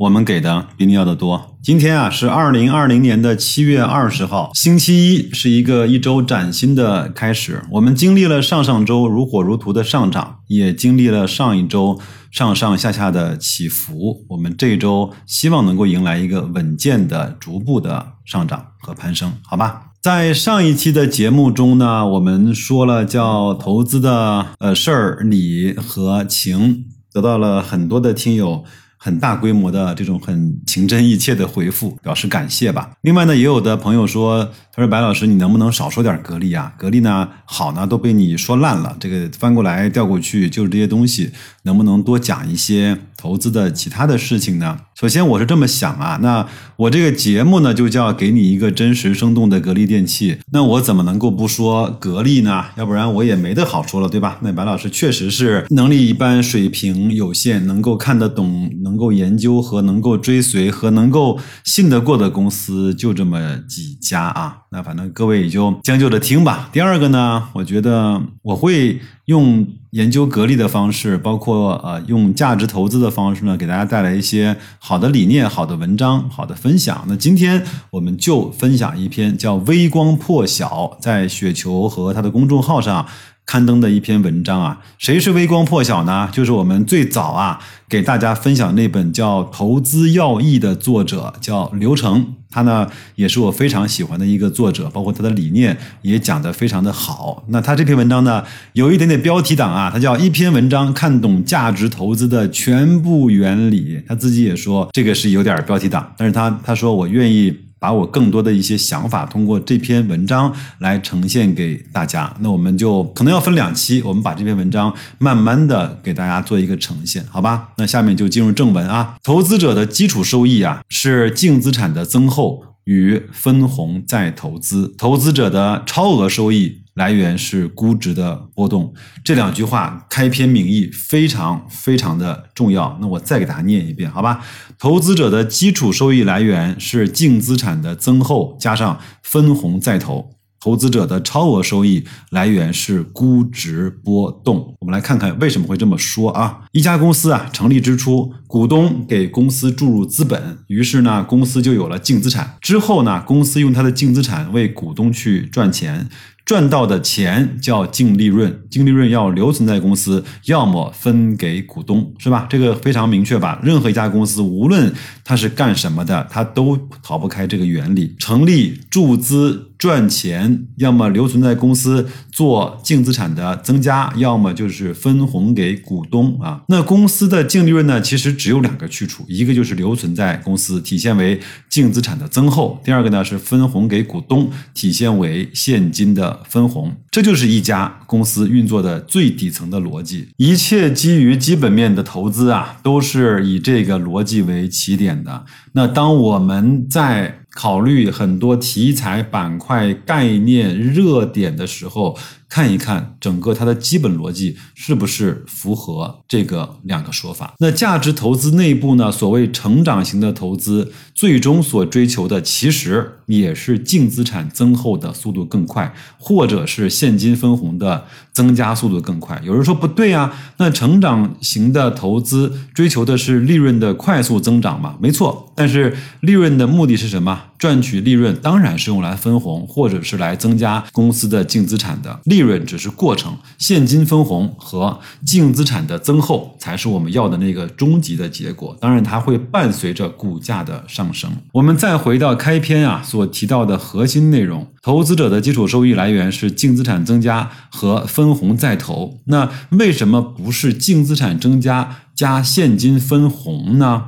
我们给的比你要的多。今天啊是二零二零年的七月二十号，星期一，是一个一周崭新的开始。我们经历了上上周如火如荼的上涨，也经历了上一周上上下下的起伏。我们这周希望能够迎来一个稳健的、逐步的上涨和攀升，好吧？在上一期的节目中呢，我们说了叫投资的呃事儿、理和情，得到了很多的听友。很大规模的这种很情真意切的回复，表示感谢吧。另外呢，也有的朋友说，他说白老师，你能不能少说点格力啊？格力呢好呢都被你说烂了，这个翻过来调过去就是这些东西，能不能多讲一些？投资的其他的事情呢？首先我是这么想啊，那我这个节目呢就叫给你一个真实生动的格力电器，那我怎么能够不说格力呢？要不然我也没得好说了，对吧？那白老师确实是能力一般，水平有限，能够看得懂、能够研究和能够追随和能够信得过的公司就这么几家啊。那反正各位也就将就着听吧。第二个呢，我觉得我会。用研究格力的方式，包括呃用价值投资的方式呢，给大家带来一些好的理念、好的文章、好的分享。那今天我们就分享一篇叫《微光破晓》在雪球和他的公众号上刊登的一篇文章啊。谁是微光破晓呢？就是我们最早啊给大家分享那本叫《投资要义》的作者，叫刘成。他呢也是我非常喜欢的一个作者，包括他的理念也讲得非常的好。那他这篇文章呢有一点点标题党啊，他叫一篇文章看懂价值投资的全部原理。他自己也说这个是有点标题党，但是他他说我愿意。把我更多的一些想法通过这篇文章来呈现给大家，那我们就可能要分两期，我们把这篇文章慢慢的给大家做一个呈现，好吧？那下面就进入正文啊，投资者的基础收益啊是净资产的增厚与分红再投资，投资者的超额收益。来源是估值的波动，这两句话开篇明义，非常非常的重要。那我再给大家念一遍，好吧？投资者的基础收益来源是净资产的增厚加上分红再投，投资者的超额收益来源是估值波动。我们来看看为什么会这么说啊？一家公司啊成立之初，股东给公司注入资本，于是呢公司就有了净资产。之后呢公司用它的净资产为股东去赚钱。赚到的钱叫净利润，净利润要留存在公司，要么分给股东，是吧？这个非常明确吧？任何一家公司，无论它是干什么的，它都逃不开这个原理：成立、注资。赚钱，要么留存在公司做净资产的增加，要么就是分红给股东啊。那公司的净利润呢，其实只有两个去处，一个就是留存在公司，体现为净资产的增厚；第二个呢是分红给股东，体现为现金的分红。这就是一家公司运作的最底层的逻辑。一切基于基本面的投资啊，都是以这个逻辑为起点的。那当我们在考虑很多题材板块、概念、热点的时候。看一看整个它的基本逻辑是不是符合这个两个说法？那价值投资内部呢？所谓成长型的投资，最终所追求的其实也是净资产增厚的速度更快，或者是现金分红的增加速度更快。有人说不对啊，那成长型的投资追求的是利润的快速增长嘛？没错，但是利润的目的是什么？赚取利润当然是用来分红，或者是来增加公司的净资产的。利润只是过程，现金分红和净资产的增厚才是我们要的那个终极的结果。当然，它会伴随着股价的上升。我们再回到开篇啊所提到的核心内容：投资者的基础收益来源是净资产增加和分红再投。那为什么不是净资产增加加现金分红呢？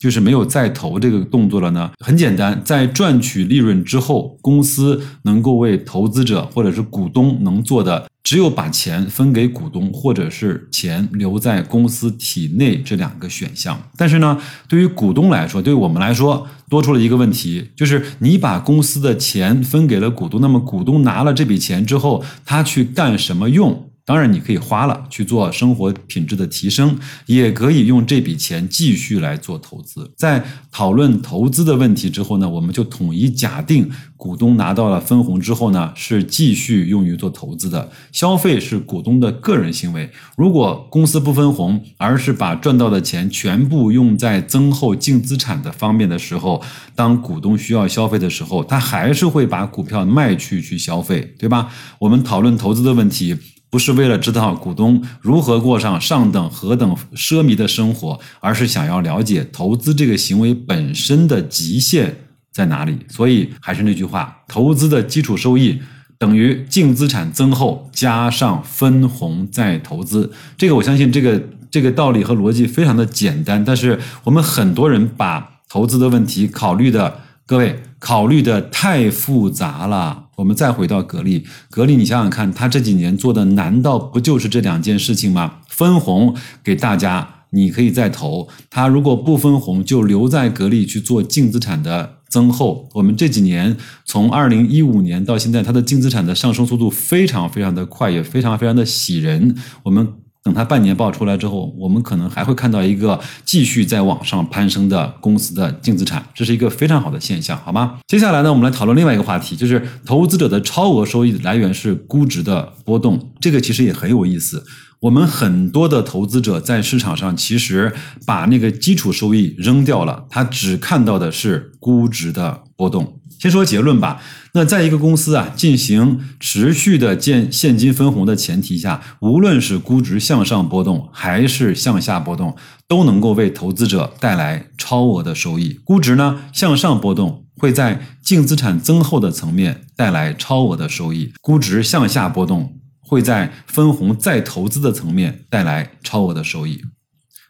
就是没有再投这个动作了呢？很简单，在赚取利润之后，公司能够为投资者或者是股东能做的。只有把钱分给股东，或者是钱留在公司体内这两个选项。但是呢，对于股东来说，对于我们来说，多出了一个问题，就是你把公司的钱分给了股东，那么股东拿了这笔钱之后，他去干什么用？当然，你可以花了去做生活品质的提升，也可以用这笔钱继续来做投资。在讨论投资的问题之后呢，我们就统一假定，股东拿到了分红之后呢，是继续用于做投资的。消费是股东的个人行为。如果公司不分红，而是把赚到的钱全部用在增厚净资产的方面的时候，当股东需要消费的时候，他还是会把股票卖去去消费，对吧？我们讨论投资的问题。不是为了知道股东如何过上上等何等奢靡的生活，而是想要了解投资这个行为本身的极限在哪里。所以还是那句话，投资的基础收益等于净资产增厚加上分红再投资。这个我相信，这个这个道理和逻辑非常的简单，但是我们很多人把投资的问题考虑的。各位考虑的太复杂了，我们再回到格力，格力，你想想看，他这几年做的难道不就是这两件事情吗？分红给大家，你可以再投；他如果不分红，就留在格力去做净资产的增厚。我们这几年从二零一五年到现在，它的净资产的上升速度非常非常的快，也非常非常的喜人。我们。等它半年报出来之后，我们可能还会看到一个继续在往上攀升的公司的净资产，这是一个非常好的现象，好吗？接下来呢，我们来讨论另外一个话题，就是投资者的超额收益来源是估值的波动，这个其实也很有意思。我们很多的投资者在市场上其实把那个基础收益扔掉了，他只看到的是估值的波动。先说结论吧。那在一个公司啊进行持续的建现金分红的前提下，无论是估值向上波动还是向下波动，都能够为投资者带来超额的收益。估值呢向上波动会在净资产增厚的层面带来超额的收益，估值向下波动会在分红再投资的层面带来超额的收益。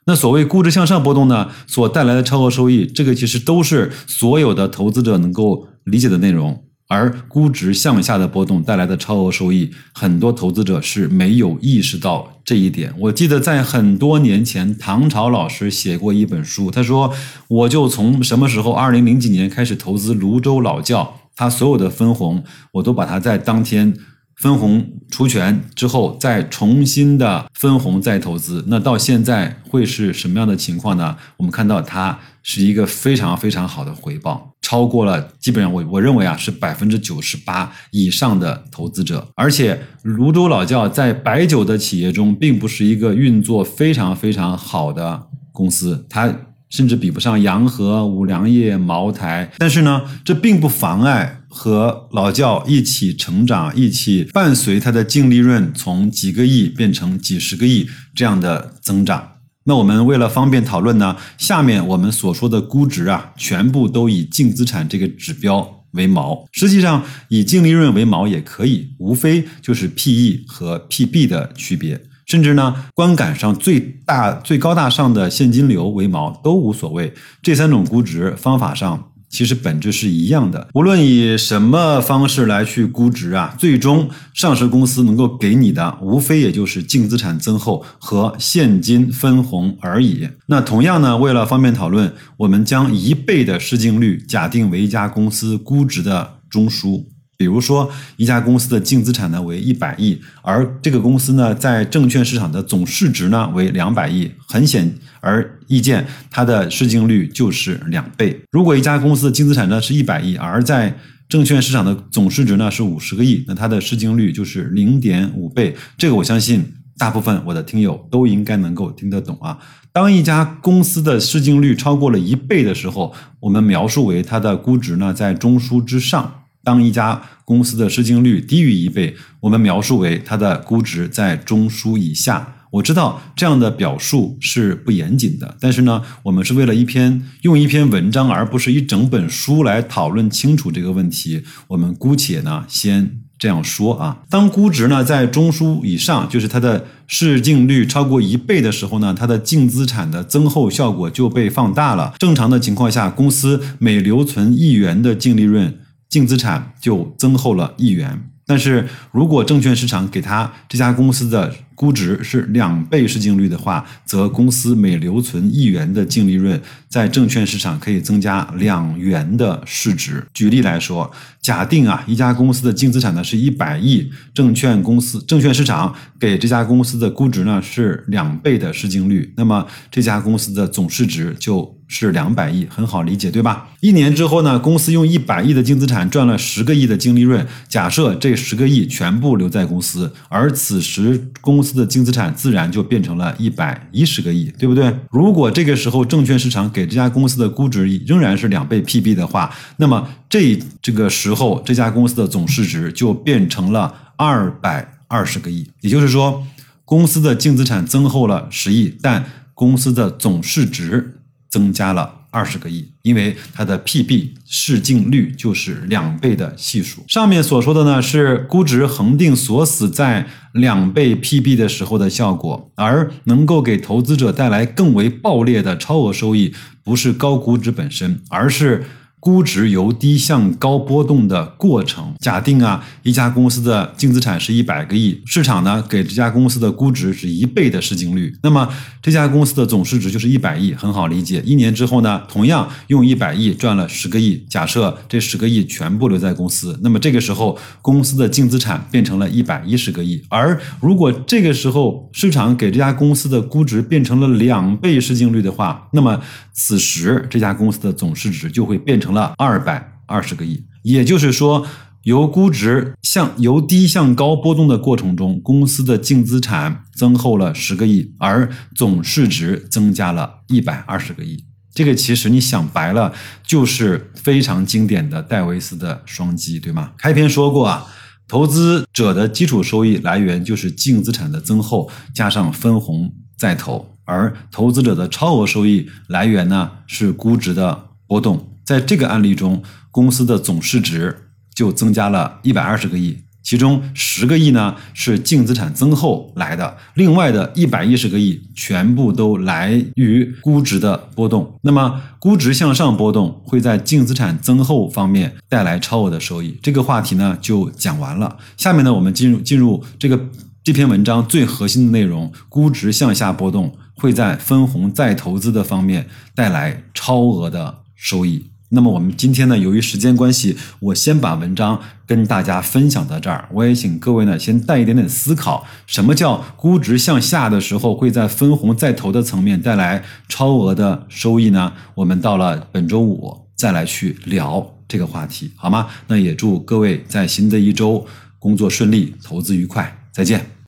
那所谓估值向上波动呢，所带来的超额收益，这个其实都是所有的投资者能够理解的内容。而估值向下的波动带来的超额收益，很多投资者是没有意识到这一点。我记得在很多年前，唐朝老师写过一本书，他说：“我就从什么时候，二零零几年开始投资泸州老窖，他所有的分红，我都把它在当天。”分红除权之后，再重新的分红再投资，那到现在会是什么样的情况呢？我们看到它是一个非常非常好的回报，超过了基本上我我认为啊是百分之九十八以上的投资者，而且泸州老窖在白酒的企业中并不是一个运作非常非常好的公司，它。甚至比不上洋河、五粮液、茅台，但是呢，这并不妨碍和老窖一起成长，一起伴随它的净利润从几个亿变成几十个亿这样的增长。那我们为了方便讨论呢，下面我们所说的估值啊，全部都以净资产这个指标为锚。实际上，以净利润为锚也可以，无非就是 P/E 和 P/B 的区别。甚至呢，观感上最大、最高大上的现金流为毛都无所谓。这三种估值方法上其实本质是一样的。无论以什么方式来去估值啊，最终上市公司能够给你的，无非也就是净资产增厚和现金分红而已。那同样呢，为了方便讨论，我们将一倍的市净率假定为一家公司估值的中枢。比如说，一家公司的净资产呢为一百亿，而这个公司呢在证券市场的总市值呢为两百亿，很显而易见，它的市净率就是两倍。如果一家公司的净资产呢是一百亿，而在证券市场的总市值呢是五十个亿，那它的市净率就是零点五倍。这个我相信大部分我的听友都应该能够听得懂啊。当一家公司的市净率超过了一倍的时候，我们描述为它的估值呢在中枢之上。当一家公司的市净率低于一倍，我们描述为它的估值在中枢以下。我知道这样的表述是不严谨的，但是呢，我们是为了一篇用一篇文章，而不是一整本书来讨论清楚这个问题。我们姑且呢先这样说啊。当估值呢在中枢以上，就是它的市净率超过一倍的时候呢，它的净资产的增厚效果就被放大了。正常的情况下，公司每留存一元的净利润。净资产就增厚了一元。但是如果证券市场给他这家公司的估值是两倍市净率的话，则公司每留存一元的净利润，在证券市场可以增加两元的市值。举例来说，假定啊一家公司的净资产呢是一百亿，证券公司证券市场给这家公司的估值呢是两倍的市净率，那么这家公司的总市值就是两百亿，很好理解对吧？一年之后呢，公司用一百亿的净资产赚了十个亿的净利润，假设这十个亿全部留在公司，而此时公司。的净资产自然就变成了一百一十个亿，对不对？如果这个时候证券市场给这家公司的估值仍然是两倍 PB 的话，那么这这个时候这家公司的总市值就变成了二百二十个亿。也就是说，公司的净资产增厚了十亿，但公司的总市值增加了。二十个亿，因为它的 PB 市净率就是两倍的系数。上面所说的呢是估值恒定锁死在两倍 PB 的时候的效果，而能够给投资者带来更为爆裂的超额收益，不是高估值本身，而是。估值由低向高波动的过程。假定啊，一家公司的净资产是一百个亿，市场呢给这家公司的估值是一倍的市净率，那么这家公司的总市值就是一百亿，很好理解。一年之后呢，同样用一百亿赚了十个亿，假设这十个亿全部留在公司，那么这个时候公司的净资产变成了一百一十个亿。而如果这个时候市场给这家公司的估值变成了两倍市净率的话，那么此时这家公司的总市值就会变成。了二百二十个亿，也就是说，由估值向由低向高波动的过程中，公司的净资产增厚了十个亿，而总市值增加了一百二十个亿。这个其实你想白了，就是非常经典的戴维斯的双击，对吗？开篇说过啊，投资者的基础收益来源就是净资产的增厚加上分红再投，而投资者的超额收益来源呢是估值的波动。在这个案例中，公司的总市值就增加了一百二十个亿，其中十个亿呢是净资产增厚来的，另外的一百一十个亿全部都来于估值的波动。那么，估值向上波动会在净资产增厚方面带来超额的收益。这个话题呢就讲完了。下面呢，我们进入进入这个这篇文章最核心的内容：估值向下波动会在分红再投资的方面带来超额的收益。那么我们今天呢，由于时间关系，我先把文章跟大家分享到这儿。我也请各位呢，先带一点点思考，什么叫估值向下的时候会在分红再投的层面带来超额的收益呢？我们到了本周五再来去聊这个话题，好吗？那也祝各位在新的一周工作顺利，投资愉快，再见。